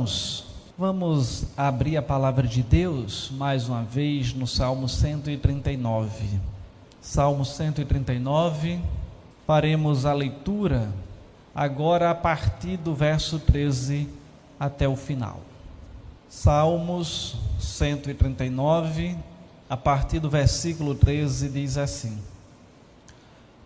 Irmãos, vamos abrir a palavra de Deus mais uma vez no Salmo 139. Salmo 139, faremos a leitura agora a partir do verso 13 até o final. Salmos 139, a partir do versículo 13, diz assim: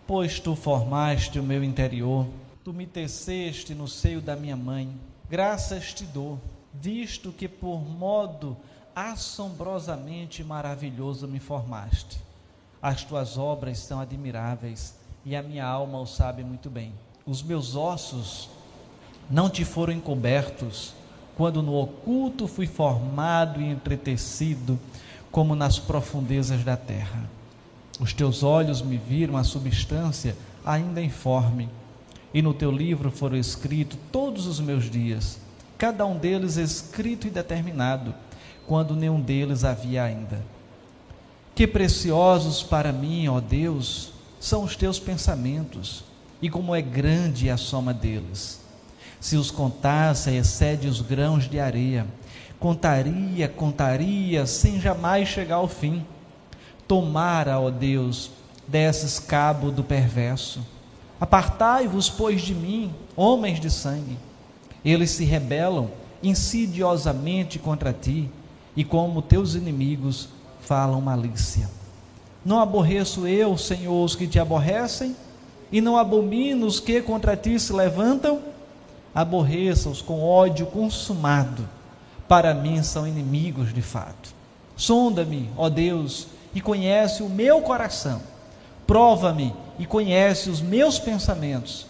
Pois tu formaste o meu interior, tu me teceste no seio da minha mãe, graças te dou, visto que por modo assombrosamente maravilhoso me formaste. As tuas obras são admiráveis e a minha alma o sabe muito bem. Os meus ossos não te foram encobertos quando no oculto fui formado e entretecido como nas profundezas da terra. Os teus olhos me viram a substância ainda informe, e no teu livro foram escritos todos os meus dias, cada um deles escrito e determinado, quando nenhum deles havia ainda. Que preciosos para mim, ó Deus, são os teus pensamentos, e como é grande a soma deles. Se os contasse, excede os grãos de areia. Contaria, contaria, sem jamais chegar ao fim. Tomara, ó Deus, desses cabo do perverso. Apartai-vos, pois, de mim, homens de sangue. Eles se rebelam insidiosamente contra ti, e como teus inimigos falam malícia. Não aborreço eu, Senhor, os que te aborrecem, e não abomino os que contra ti se levantam? Aborreça-os com ódio consumado, para mim são inimigos de fato. Sonda-me, ó Deus, e conhece o meu coração. Prova-me e conhece os meus pensamentos.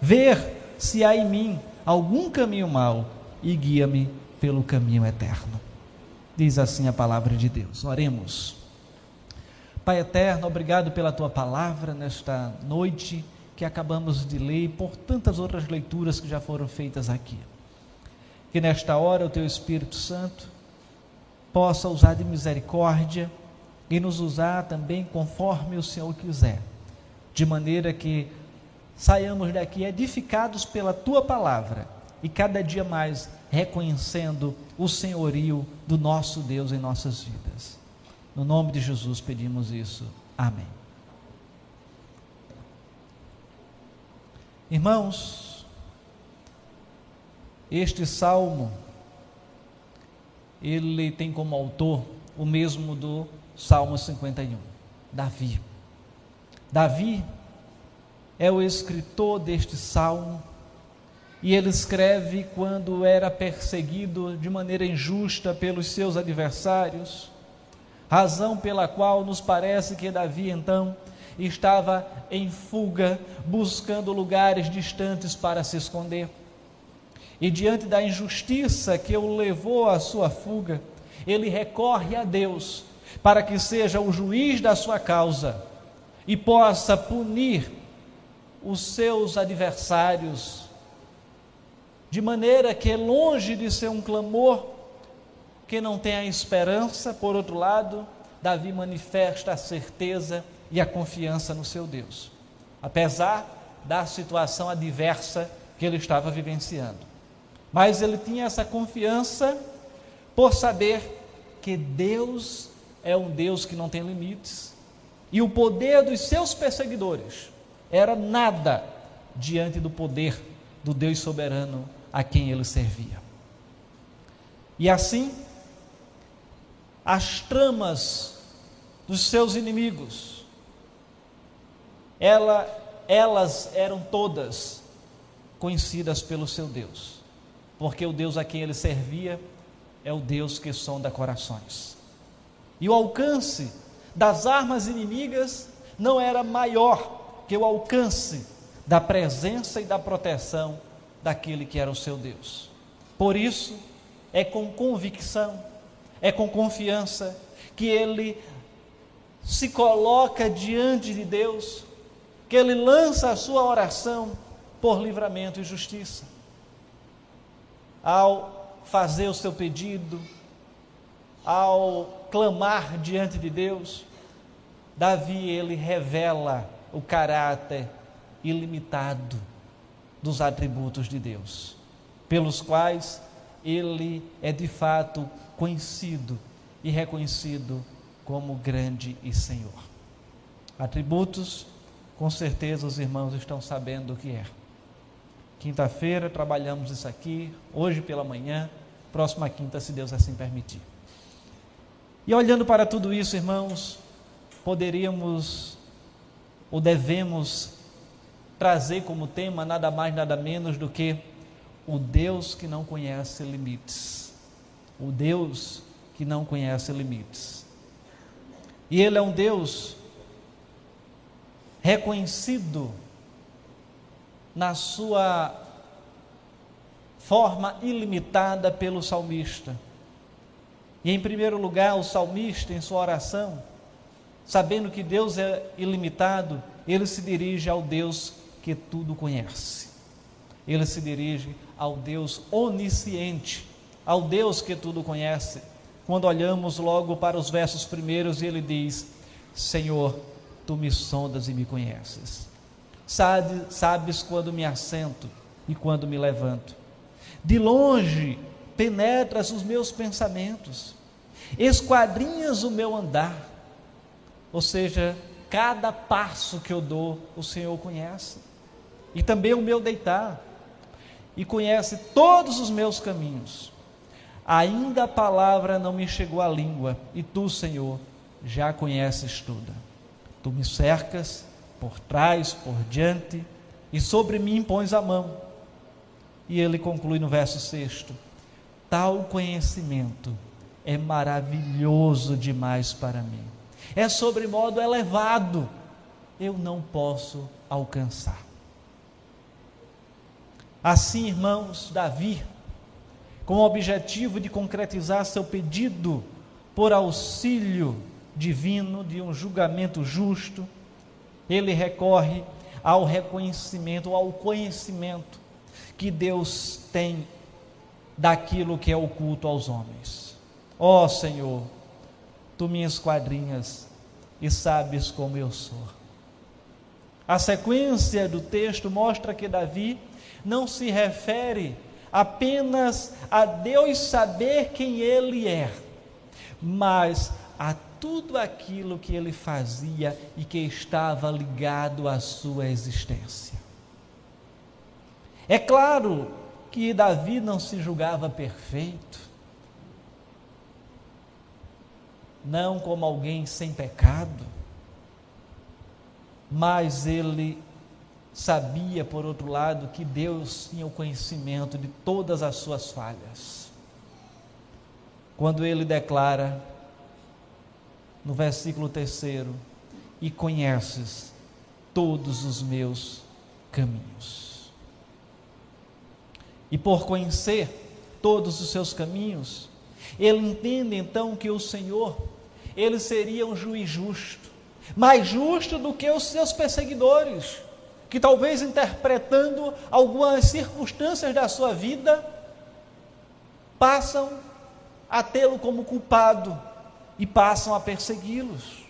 Ver se há em mim algum caminho mau e guia-me pelo caminho eterno. Diz assim a palavra de Deus. Oremos. Pai eterno, obrigado pela tua palavra nesta noite que acabamos de ler e por tantas outras leituras que já foram feitas aqui. Que nesta hora o teu Espírito Santo possa usar de misericórdia e nos usar também conforme o Senhor quiser, de maneira que saiamos daqui edificados pela tua palavra e cada dia mais reconhecendo o senhorio do nosso Deus em nossas vidas. No nome de Jesus pedimos isso. Amém. Irmãos, este salmo ele tem como autor o mesmo do Salmo 51, Davi. Davi é o escritor deste salmo e ele escreve quando era perseguido de maneira injusta pelos seus adversários, razão pela qual nos parece que Davi então estava em fuga, buscando lugares distantes para se esconder. E diante da injustiça que o levou à sua fuga, ele recorre a Deus para que seja o juiz da sua causa e possa punir os seus adversários, de maneira que, longe de ser um clamor que não tem a esperança, por outro lado, Davi manifesta a certeza e a confiança no seu Deus, apesar da situação adversa que ele estava vivenciando. Mas ele tinha essa confiança por saber que Deus é um Deus que não tem limites e o poder dos seus perseguidores era nada diante do poder do Deus soberano a quem ele servia. E assim, as tramas dos seus inimigos, ela, elas eram todas conhecidas pelo seu Deus, porque o Deus a quem ele servia é o Deus que sonda corações. E o alcance das armas inimigas não era maior que o alcance da presença e da proteção daquele que era o seu Deus. Por isso, é com convicção, é com confiança que ele se coloca diante de Deus, que ele lança a sua oração por livramento e justiça. Ao fazer o seu pedido, ao clamar diante de Deus, Davi ele revela o caráter ilimitado dos atributos de Deus, pelos quais ele é de fato conhecido e reconhecido como grande e Senhor. Atributos, com certeza os irmãos estão sabendo o que é. Quinta-feira trabalhamos isso aqui, hoje pela manhã, próxima quinta, se Deus assim permitir. E olhando para tudo isso, irmãos, poderíamos ou devemos trazer como tema nada mais, nada menos do que o Deus que não conhece limites. O Deus que não conhece limites. E Ele é um Deus reconhecido na sua forma ilimitada pelo salmista. E em primeiro lugar, o salmista, em sua oração, sabendo que Deus é ilimitado, ele se dirige ao Deus que tudo conhece. Ele se dirige ao Deus onisciente, ao Deus que tudo conhece. Quando olhamos logo para os versos primeiros, ele diz: Senhor, tu me sondas e me conheces. Sabe, sabes quando me assento e quando me levanto. De longe penetras os meus pensamentos, esquadrinhas o meu andar. Ou seja, cada passo que eu dou, o Senhor conhece. E também o meu deitar. E conhece todos os meus caminhos. Ainda a palavra não me chegou à língua, e tu, Senhor, já conheces tudo. Tu me cercas por trás, por diante, e sobre mim pões a mão. E ele conclui no verso 6: Tal conhecimento é maravilhoso demais para mim, é sobre modo elevado, eu não posso alcançar. Assim, irmãos, Davi, com o objetivo de concretizar seu pedido por auxílio divino de um julgamento justo, ele recorre ao reconhecimento, ao conhecimento que Deus tem daquilo que é oculto aos homens. Ó oh, Senhor, tu me esquadrinhas e sabes como eu sou. A sequência do texto mostra que Davi não se refere apenas a Deus saber quem ele é, mas a tudo aquilo que ele fazia e que estava ligado à sua existência. É claro que Davi não se julgava perfeito, não como alguém sem pecado, mas ele sabia, por outro lado, que Deus tinha o conhecimento de todas as suas falhas. Quando ele declara, no versículo terceiro, e conheces todos os meus caminhos. E por conhecer todos os seus caminhos, ele entende então que o Senhor, ele seria um juiz justo, mais justo do que os seus perseguidores que talvez interpretando algumas circunstâncias da sua vida, passam a tê-lo como culpado e passam a persegui-los.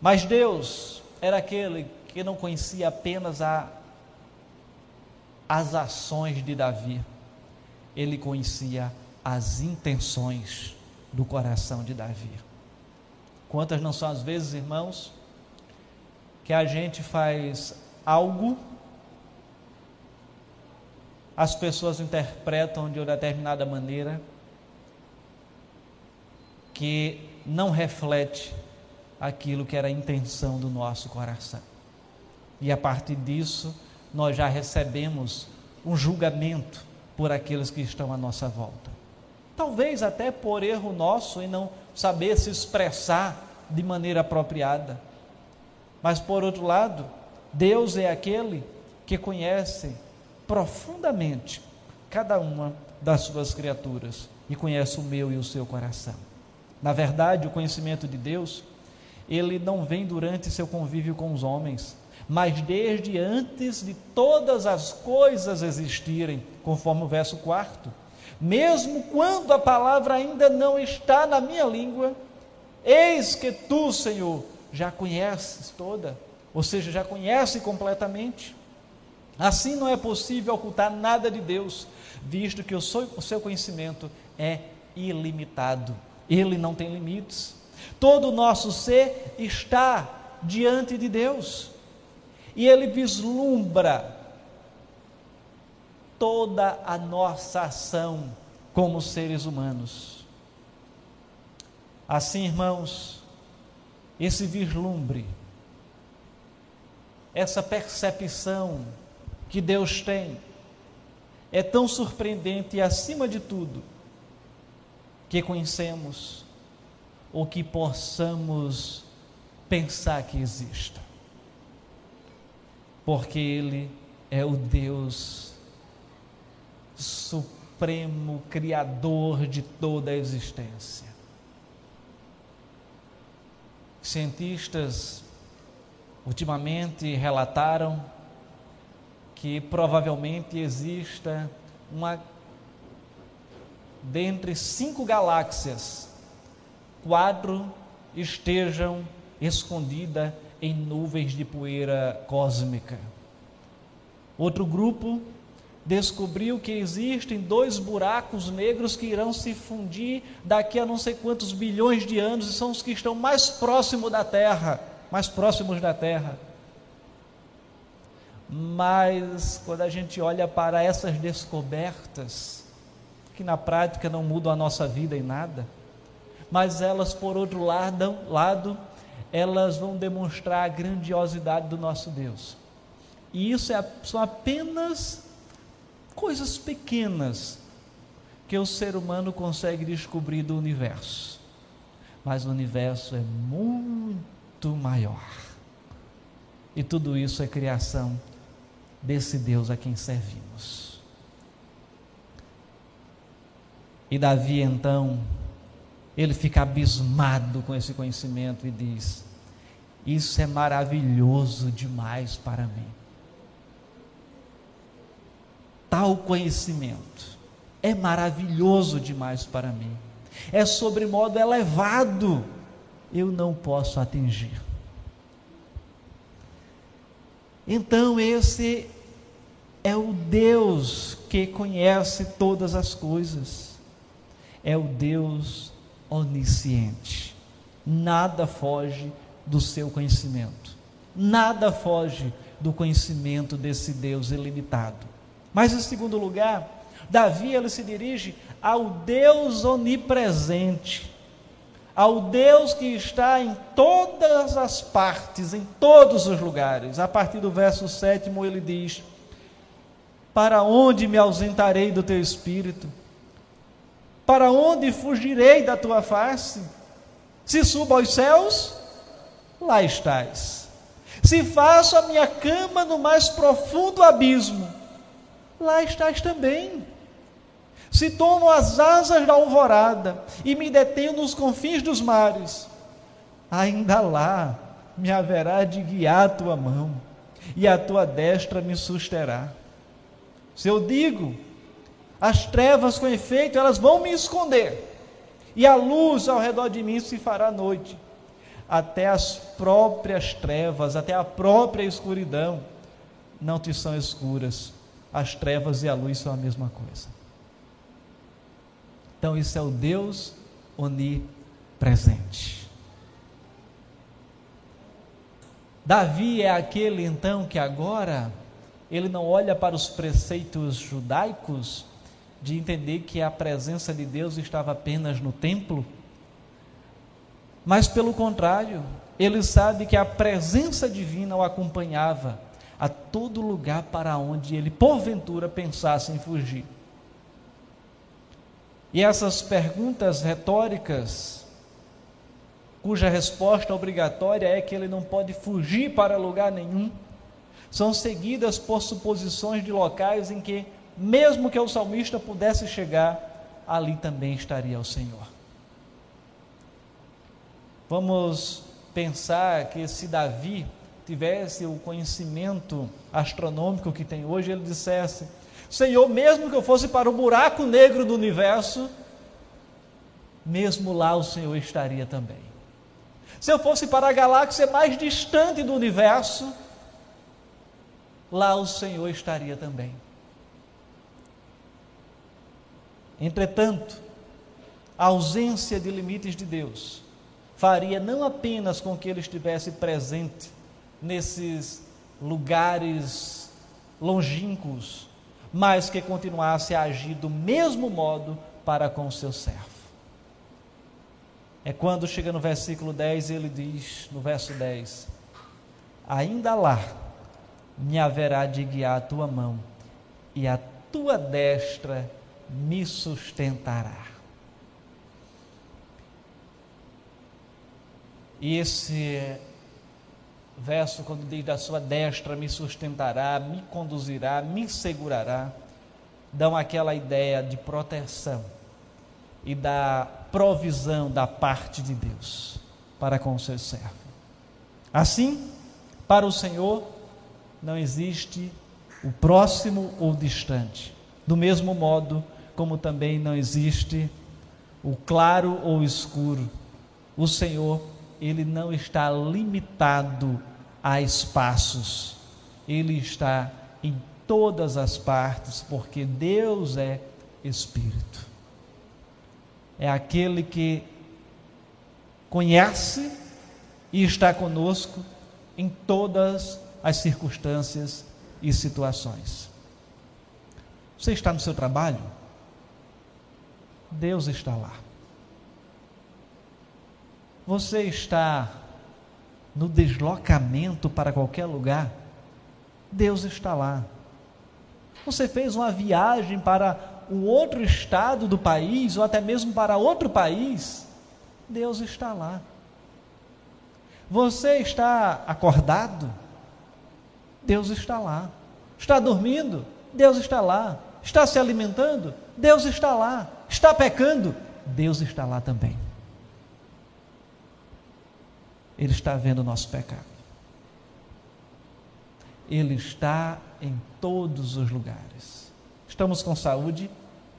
Mas Deus era aquele que não conhecia apenas a, as ações de Davi, ele conhecia as intenções do coração de Davi. Quantas não são as vezes, irmãos, que a gente faz algo, as pessoas interpretam de uma determinada maneira que não reflete aquilo que era a intenção do nosso coração. E a partir disso, nós já recebemos um julgamento por aqueles que estão à nossa volta. Talvez até por erro nosso em não saber se expressar de maneira apropriada. Mas por outro lado, Deus é aquele que conhece profundamente cada uma das suas criaturas e conhece o meu e o seu coração. Na verdade, o conhecimento de Deus, ele não vem durante seu convívio com os homens, mas desde antes de todas as coisas existirem, conforme o verso 4. Mesmo quando a palavra ainda não está na minha língua, eis que tu, Senhor, já conheces toda, ou seja, já conhece completamente. Assim não é possível ocultar nada de Deus, visto que o seu conhecimento é ilimitado. Ele não tem limites. Todo o nosso ser está diante de Deus. E ele vislumbra toda a nossa ação como seres humanos. Assim, irmãos, esse vislumbre, essa percepção que Deus tem é tão surpreendente e, acima de tudo, que conhecemos ou que possamos pensar que exista. Porque Ele é o Deus supremo, criador de toda a existência. Cientistas ultimamente relataram que provavelmente exista uma dentre cinco galáxias, quatro estejam escondidas em nuvens de poeira cósmica. Outro grupo descobriu que existem dois buracos negros que irão se fundir daqui a não sei quantos bilhões de anos e são os que estão mais próximos da Terra, mais próximos da Terra. Mas quando a gente olha para essas descobertas, que na prática não mudam a nossa vida em nada, mas elas, por outro lado, lado elas vão demonstrar a grandiosidade do nosso Deus. E isso é, são apenas coisas pequenas que o ser humano consegue descobrir do universo. Mas o universo é muito maior. E tudo isso é criação desse Deus a quem servimos. E Davi então, ele fica abismado com esse conhecimento e diz: Isso é maravilhoso demais para mim tal conhecimento. É maravilhoso demais para mim, é sobre modo elevado, eu não posso atingir. Então, esse é o Deus que conhece todas as coisas, é o Deus onisciente, nada foge do seu conhecimento, nada foge do conhecimento desse Deus ilimitado. Mas em segundo lugar, Davi ele se dirige ao Deus onipresente, ao Deus que está em todas as partes, em todos os lugares. A partir do verso 7 ele diz: Para onde me ausentarei do teu espírito? Para onde fugirei da tua face? Se subo aos céus, lá estás. Se faço a minha cama no mais profundo abismo, lá estás também. Se tomo as asas da alvorada e me detenho nos confins dos mares, ainda lá me haverá de guiar a tua mão e a tua destra me susterá. Se eu digo, as trevas com efeito, elas vão me esconder, e a luz ao redor de mim se fará noite, até as próprias trevas, até a própria escuridão não te são escuras as trevas e a luz são a mesma coisa. Então, isso é o Deus onipresente. Davi é aquele então que agora ele não olha para os preceitos judaicos de entender que a presença de Deus estava apenas no templo, mas pelo contrário, ele sabe que a presença divina o acompanhava a todo lugar para onde ele porventura pensasse em fugir. E essas perguntas retóricas, cuja resposta obrigatória é que ele não pode fugir para lugar nenhum, são seguidas por suposições de locais em que, mesmo que o salmista pudesse chegar, ali também estaria o Senhor. Vamos pensar que se Davi tivesse o conhecimento astronômico que tem hoje, ele dissesse: Senhor, mesmo que eu fosse para o buraco negro do universo, mesmo lá o Senhor estaria também. Se eu fosse para a galáxia mais distante do universo, lá o Senhor estaria também. Entretanto, a ausência de limites de Deus faria não apenas com que ele estivesse presente nesses lugares longínquos, mas que continuasse a agir do mesmo modo para com o seu servo. É quando chega no versículo 10, ele diz, no verso 10: Ainda lá me haverá de guiar a tua mão, e a tua destra me sustentará. E esse verso, quando diz da sua destra me sustentará, me conduzirá, me segurará, dão aquela ideia de proteção e da provisão da parte de Deus para com o seu servo. Assim, para o Senhor não existe o próximo ou distante. Do mesmo modo como também não existe o claro ou escuro. O Senhor ele não está limitado a espaços, ele está em todas as partes, porque Deus é Espírito. É aquele que conhece e está conosco em todas as circunstâncias e situações. Você está no seu trabalho? Deus está lá. Você está no deslocamento para qualquer lugar? Deus está lá. Você fez uma viagem para um outro estado do país ou até mesmo para outro país? Deus está lá. Você está acordado? Deus está lá. Está dormindo? Deus está lá. Está se alimentando? Deus está lá. Está pecando? Deus está lá também. Ele está vendo o nosso pecado. Ele está em todos os lugares. Estamos com saúde,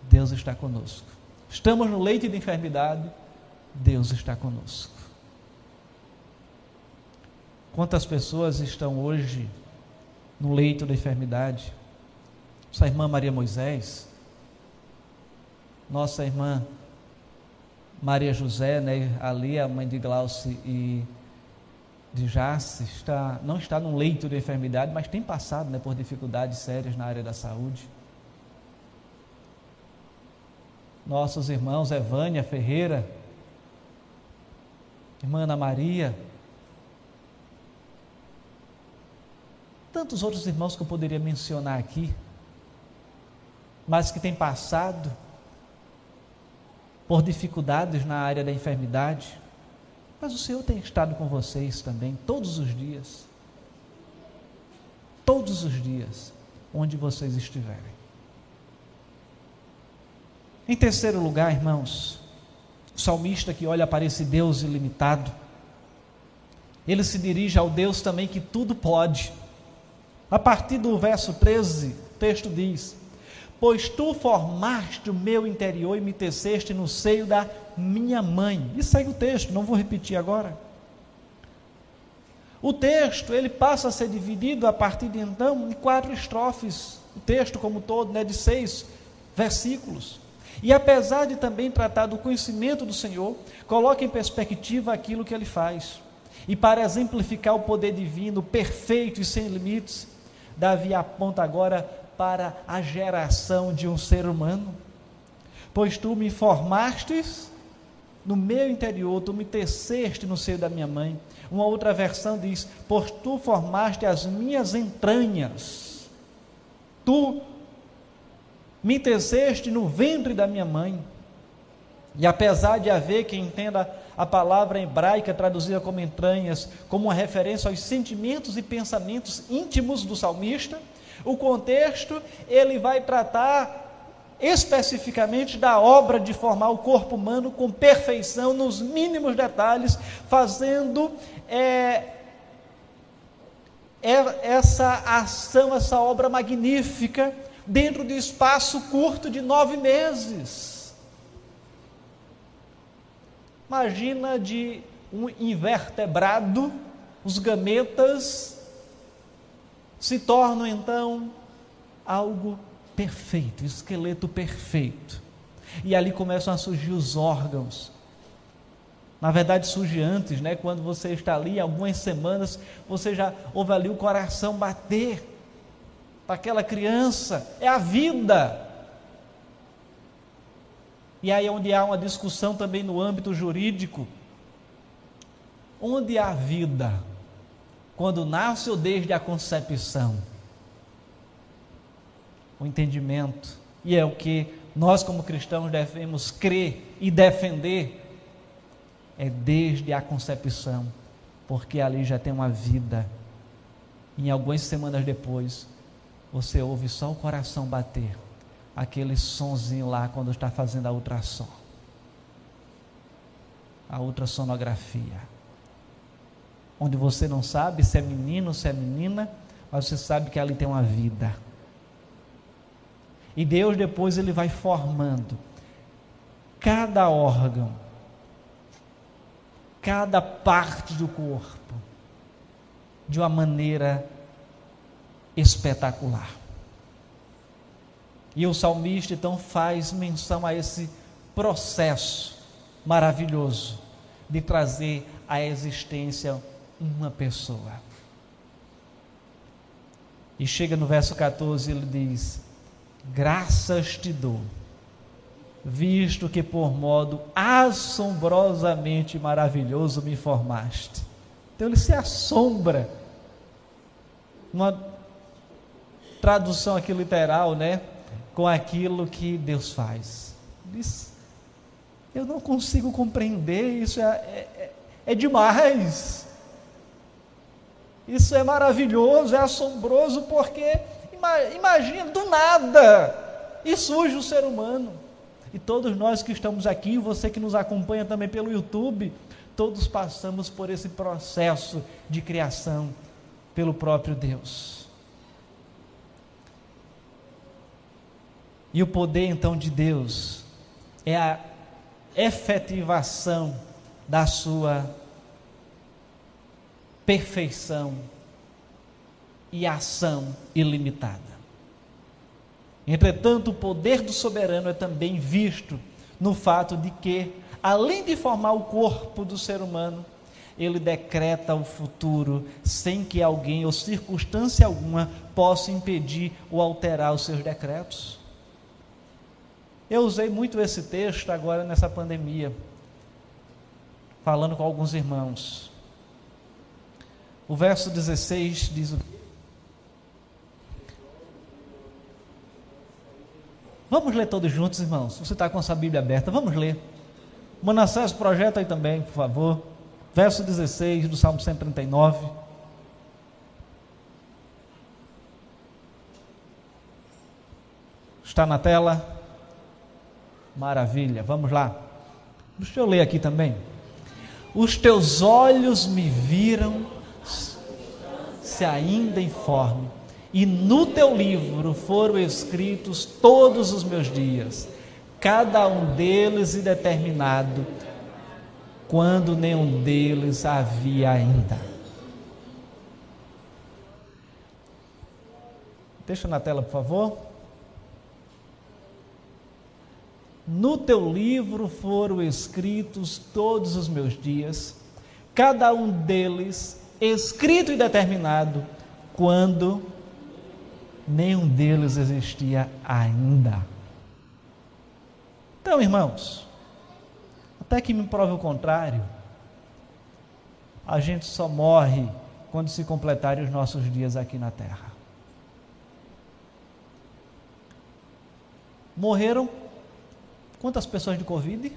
Deus está conosco. Estamos no leite de enfermidade, Deus está conosco. Quantas pessoas estão hoje no leito da enfermidade? Nossa irmã Maria Moisés, nossa irmã Maria José, né, ali a mãe de Glauce e de Jace está, não está num leito de enfermidade, mas tem passado né, por dificuldades sérias na área da saúde. Nossos irmãos Evânia Ferreira, irmã Ana Maria, tantos outros irmãos que eu poderia mencionar aqui, mas que têm passado por dificuldades na área da enfermidade. Mas o Senhor tem estado com vocês também, todos os dias. Todos os dias, onde vocês estiverem. Em terceiro lugar, irmãos, o salmista que olha para esse Deus ilimitado, ele se dirige ao Deus também que tudo pode. A partir do verso 13, o texto diz: Pois tu formaste o meu interior e me teceste no seio da minha mãe. E segue o texto, não vou repetir agora. O texto, ele passa a ser dividido a partir de então em quatro estrofes. O texto como todo, né, de seis versículos. E apesar de também tratar do conhecimento do Senhor, coloca em perspectiva aquilo que ele faz. E para exemplificar o poder divino perfeito e sem limites, Davi aponta agora para a geração de um ser humano. Pois tu me formastes no meu interior, tu me teceste no seio da minha mãe. Uma outra versão diz: Pois tu formaste as minhas entranhas, tu me teceste no ventre da minha mãe. E apesar de haver quem entenda a palavra hebraica traduzida como entranhas, como uma referência aos sentimentos e pensamentos íntimos do salmista, o contexto ele vai tratar especificamente da obra de formar o corpo humano com perfeição nos mínimos detalhes, fazendo é, é, essa ação, essa obra magnífica, dentro de espaço curto de nove meses. Imagina de um invertebrado, os gametas se tornam então algo perfeito, esqueleto perfeito. E ali começam a surgir os órgãos. Na verdade, surge antes, né? Quando você está ali, algumas semanas, você já ouve ali o coração bater aquela criança. É a vida. E aí, onde há uma discussão também no âmbito jurídico, onde há vida, quando nasce ou desde a concepção, o entendimento, e é o que nós, como cristãos, devemos crer e defender, é desde a concepção, porque ali já tem uma vida. Em algumas semanas depois, você ouve só o coração bater aquele sonzinho lá quando está fazendo a ultrassom. A ultrassonografia. Onde você não sabe se é menino ou se é menina, mas você sabe que ali tem uma vida. E Deus depois ele vai formando cada órgão, cada parte do corpo de uma maneira espetacular. E o salmista então faz menção a esse processo maravilhoso de trazer à existência uma pessoa. E chega no verso 14, ele diz: Graças te dou, visto que por modo assombrosamente maravilhoso me formaste. Então ele se assombra. Uma tradução aqui literal, né? com aquilo que Deus faz. Diz, eu não consigo compreender, isso é, é, é demais. Isso é maravilhoso, é assombroso, porque imagina, do nada, e surge o ser humano. E todos nós que estamos aqui, você que nos acompanha também pelo YouTube, todos passamos por esse processo de criação pelo próprio Deus. E o poder então de Deus é a efetivação da sua perfeição e ação ilimitada. Entretanto, o poder do soberano é também visto no fato de que, além de formar o corpo do ser humano, ele decreta o futuro sem que alguém ou circunstância alguma possa impedir ou alterar os seus decretos. Eu usei muito esse texto agora nessa pandemia, falando com alguns irmãos. O verso 16 diz o Vamos ler todos juntos, irmãos. Você está com a sua Bíblia aberta, vamos ler. Manassés, projeta aí também, por favor. Verso 16 do Salmo 139. Está na tela? Maravilha, vamos lá. Deixa eu ler aqui também. Os teus olhos me viram, se ainda informe, e no teu livro foram escritos todos os meus dias, cada um deles e determinado, quando nenhum deles havia ainda. Deixa na tela, por favor. No teu livro foram escritos todos os meus dias, cada um deles escrito e determinado, quando nenhum deles existia ainda. Então, irmãos, até que me prove o contrário, a gente só morre quando se completarem os nossos dias aqui na terra. Morreram Quantas pessoas de Covid?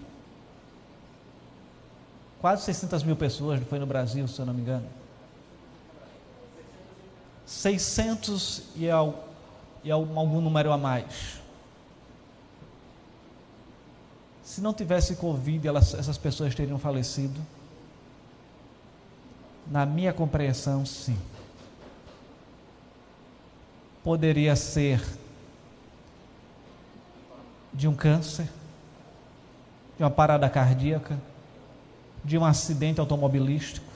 Quase 600 mil pessoas, foi no Brasil, se eu não me engano. 600 e, ao, e algum número a mais. Se não tivesse Covid, elas, essas pessoas teriam falecido? Na minha compreensão, sim. Poderia ser de um câncer, de uma parada cardíaca, de um acidente automobilístico.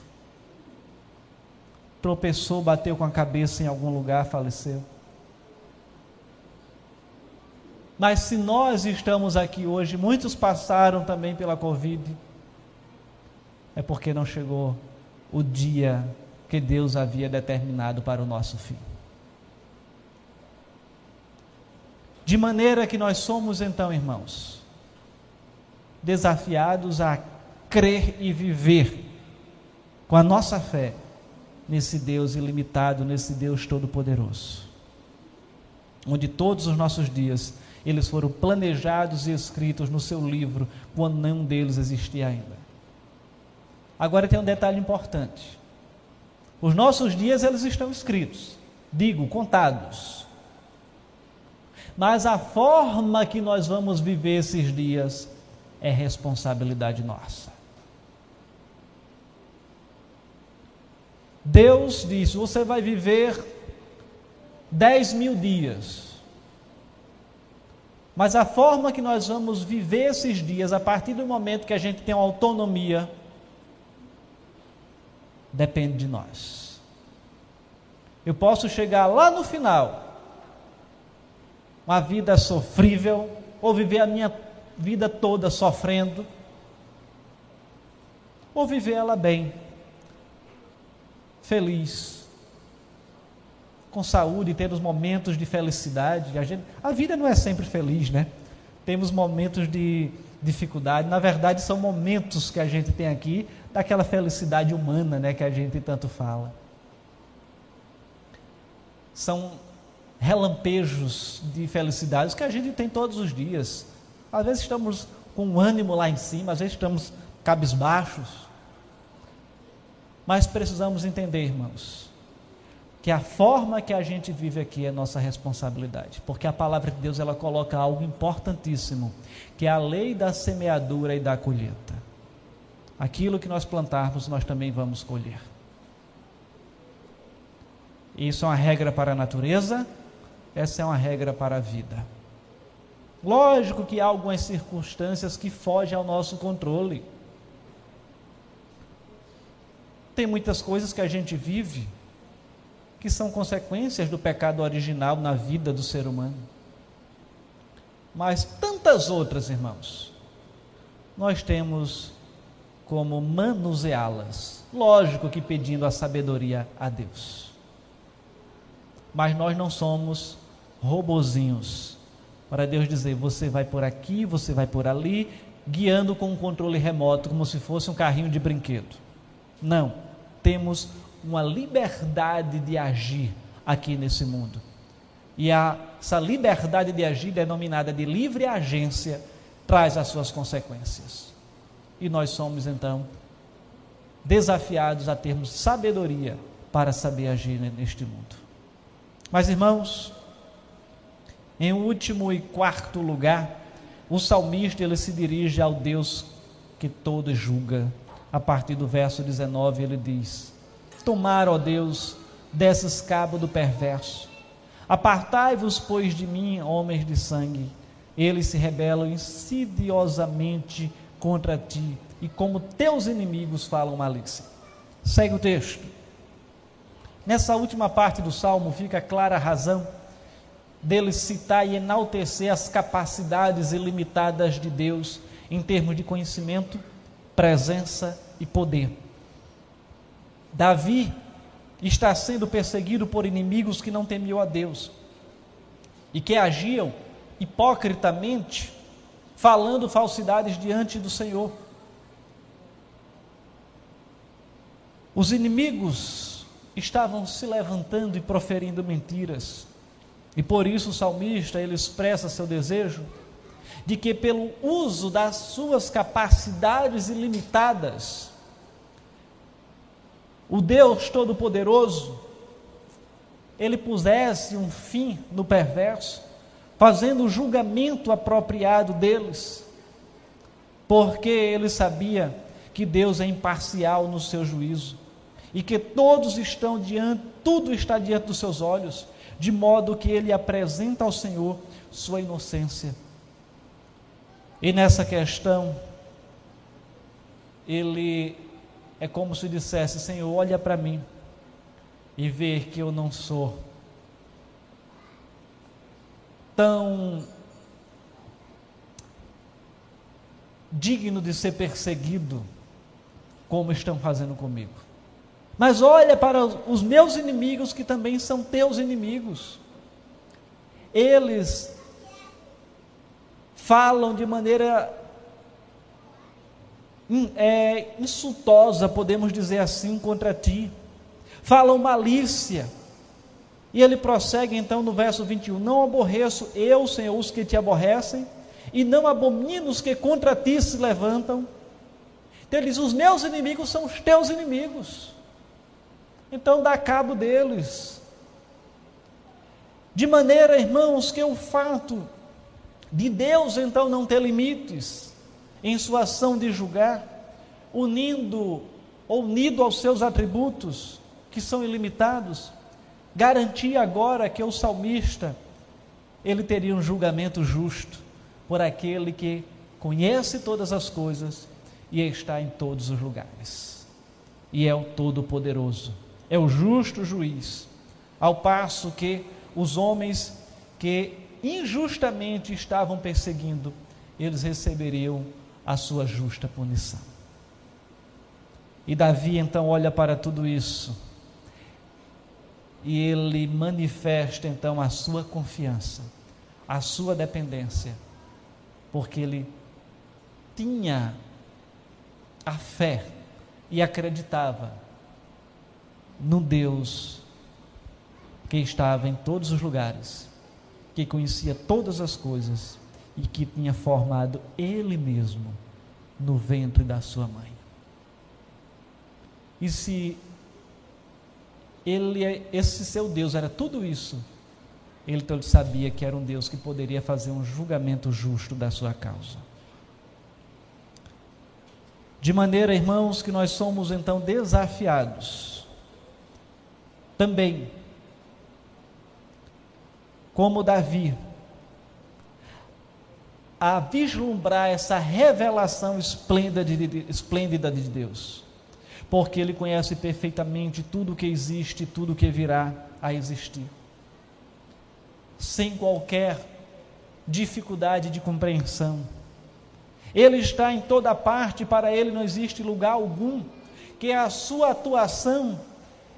Tropeçou, bateu com a cabeça em algum lugar, faleceu. Mas se nós estamos aqui hoje, muitos passaram também pela Covid, é porque não chegou o dia que Deus havia determinado para o nosso fim. De maneira que nós somos então, irmãos, desafiados a crer e viver com a nossa fé nesse Deus ilimitado, nesse Deus todo-poderoso, onde todos os nossos dias eles foram planejados e escritos no seu livro quando nenhum deles existia ainda. Agora tem um detalhe importante. Os nossos dias eles estão escritos, digo, contados. Mas a forma que nós vamos viver esses dias é responsabilidade nossa. Deus disse: você vai viver 10 mil dias. Mas a forma que nós vamos viver esses dias, a partir do momento que a gente tem autonomia, depende de nós. Eu posso chegar lá no final, uma vida sofrível, ou viver a minha vida toda sofrendo, ou viver ela bem, feliz, com saúde, temos momentos de felicidade. A, gente, a vida não é sempre feliz, né? Temos momentos de dificuldade. Na verdade, são momentos que a gente tem aqui daquela felicidade humana, né, que a gente tanto fala. São relampejos de felicidades que a gente tem todos os dias. Às vezes estamos com ânimo lá em cima, às vezes estamos cabisbaixos. Mas precisamos entender, irmãos, que a forma que a gente vive aqui é nossa responsabilidade, porque a palavra de Deus ela coloca algo importantíssimo, que é a lei da semeadura e da colheita. Aquilo que nós plantarmos, nós também vamos colher. Isso é uma regra para a natureza, essa é uma regra para a vida. Lógico que há algumas circunstâncias que fogem ao nosso controle. Tem muitas coisas que a gente vive que são consequências do pecado original na vida do ser humano. Mas tantas outras, irmãos, nós temos como manuseá-las. Lógico que pedindo a sabedoria a Deus. Mas nós não somos robozinhos para Deus dizer: você vai por aqui, você vai por ali, guiando com um controle remoto, como se fosse um carrinho de brinquedo. Não. Temos uma liberdade de agir aqui nesse mundo. E a, essa liberdade de agir, denominada de livre agência, traz as suas consequências. E nós somos então desafiados a termos sabedoria para saber agir neste mundo. Mas irmãos, em último e quarto lugar, o salmista ele se dirige ao Deus que todo julga. A partir do verso 19 ele diz: Tomar, ó Deus, desses cabo do perverso. Apartai-vos, pois, de mim, homens de sangue. Eles se rebelam insidiosamente contra ti, e como teus inimigos falam malícia. Segue o texto. Nessa última parte do salmo fica clara a razão dele citar e enaltecer as capacidades ilimitadas de Deus em termos de conhecimento, presença e poder. Davi está sendo perseguido por inimigos que não temiam a Deus e que agiam hipocritamente, falando falsidades diante do Senhor. Os inimigos estavam se levantando e proferindo mentiras. E por isso o salmista ele expressa seu desejo de que pelo uso das suas capacidades ilimitadas, o Deus Todo-Poderoso, ele pusesse um fim no perverso, fazendo o julgamento apropriado deles, porque ele sabia que Deus é imparcial no seu juízo e que todos estão diante, tudo está diante dos seus olhos, de modo que ele apresenta ao Senhor sua inocência. E nessa questão, ele é como se dissesse: Senhor, olha para mim. e ver que eu não sou tão digno de ser perseguido como estão fazendo comigo. Mas olha para os meus inimigos que também são teus inimigos. Eles falam de maneira é, insultosa, podemos dizer assim, contra ti. Falam malícia. E ele prossegue então no verso 21: Não aborreço eu, Senhor, os que te aborrecem, e não abomino os que contra ti se levantam. Então ele diz: Os meus inimigos são os teus inimigos. Então dá cabo deles. De maneira, irmãos, que o fato de Deus então não ter limites em sua ação de julgar, unindo ou unido aos seus atributos, que são ilimitados, garantia agora que o salmista ele teria um julgamento justo por aquele que conhece todas as coisas e está em todos os lugares. E é o Todo-Poderoso, é o justo juiz, ao passo que os homens que injustamente estavam perseguindo, eles receberiam a sua justa punição. E Davi então olha para tudo isso e ele manifesta então a sua confiança, a sua dependência, porque ele tinha a fé e acreditava no Deus que estava em todos os lugares, que conhecia todas as coisas e que tinha formado ele mesmo no ventre da sua mãe. E se ele, esse seu Deus era tudo isso, ele então sabia que era um Deus que poderia fazer um julgamento justo da sua causa. De maneira, irmãos, que nós somos então desafiados também, como Davi, a vislumbrar essa revelação esplêndida de, Deus, porque Ele conhece perfeitamente tudo o que existe e tudo o que virá a existir, sem qualquer dificuldade de compreensão. Ele está em toda parte, para Ele não existe lugar algum que a sua atuação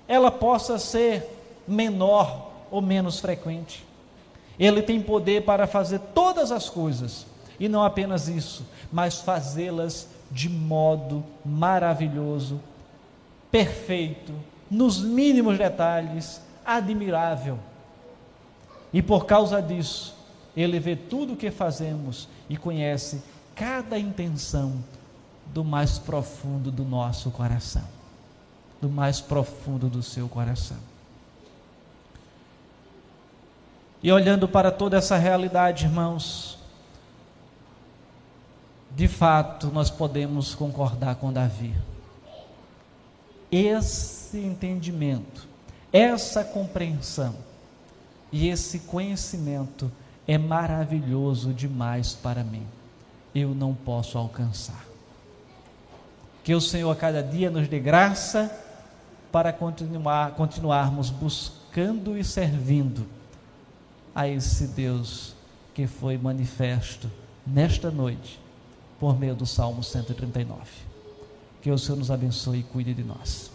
ela possa ser menor ou menos frequente. Ele tem poder para fazer todas as coisas, e não apenas isso, mas fazê-las de modo maravilhoso, perfeito, nos mínimos detalhes, admirável. E por causa disso, ele vê tudo o que fazemos e conhece cada intenção do mais profundo do nosso coração, do mais profundo do seu coração. E olhando para toda essa realidade, irmãos, de fato nós podemos concordar com Davi. Esse entendimento, essa compreensão e esse conhecimento é maravilhoso demais para mim. Eu não posso alcançar. Que o Senhor a cada dia nos dê graça para continuar, continuarmos buscando e servindo a esse Deus que foi manifesto nesta noite por meio do Salmo 139. Que o Senhor nos abençoe e cuide de nós.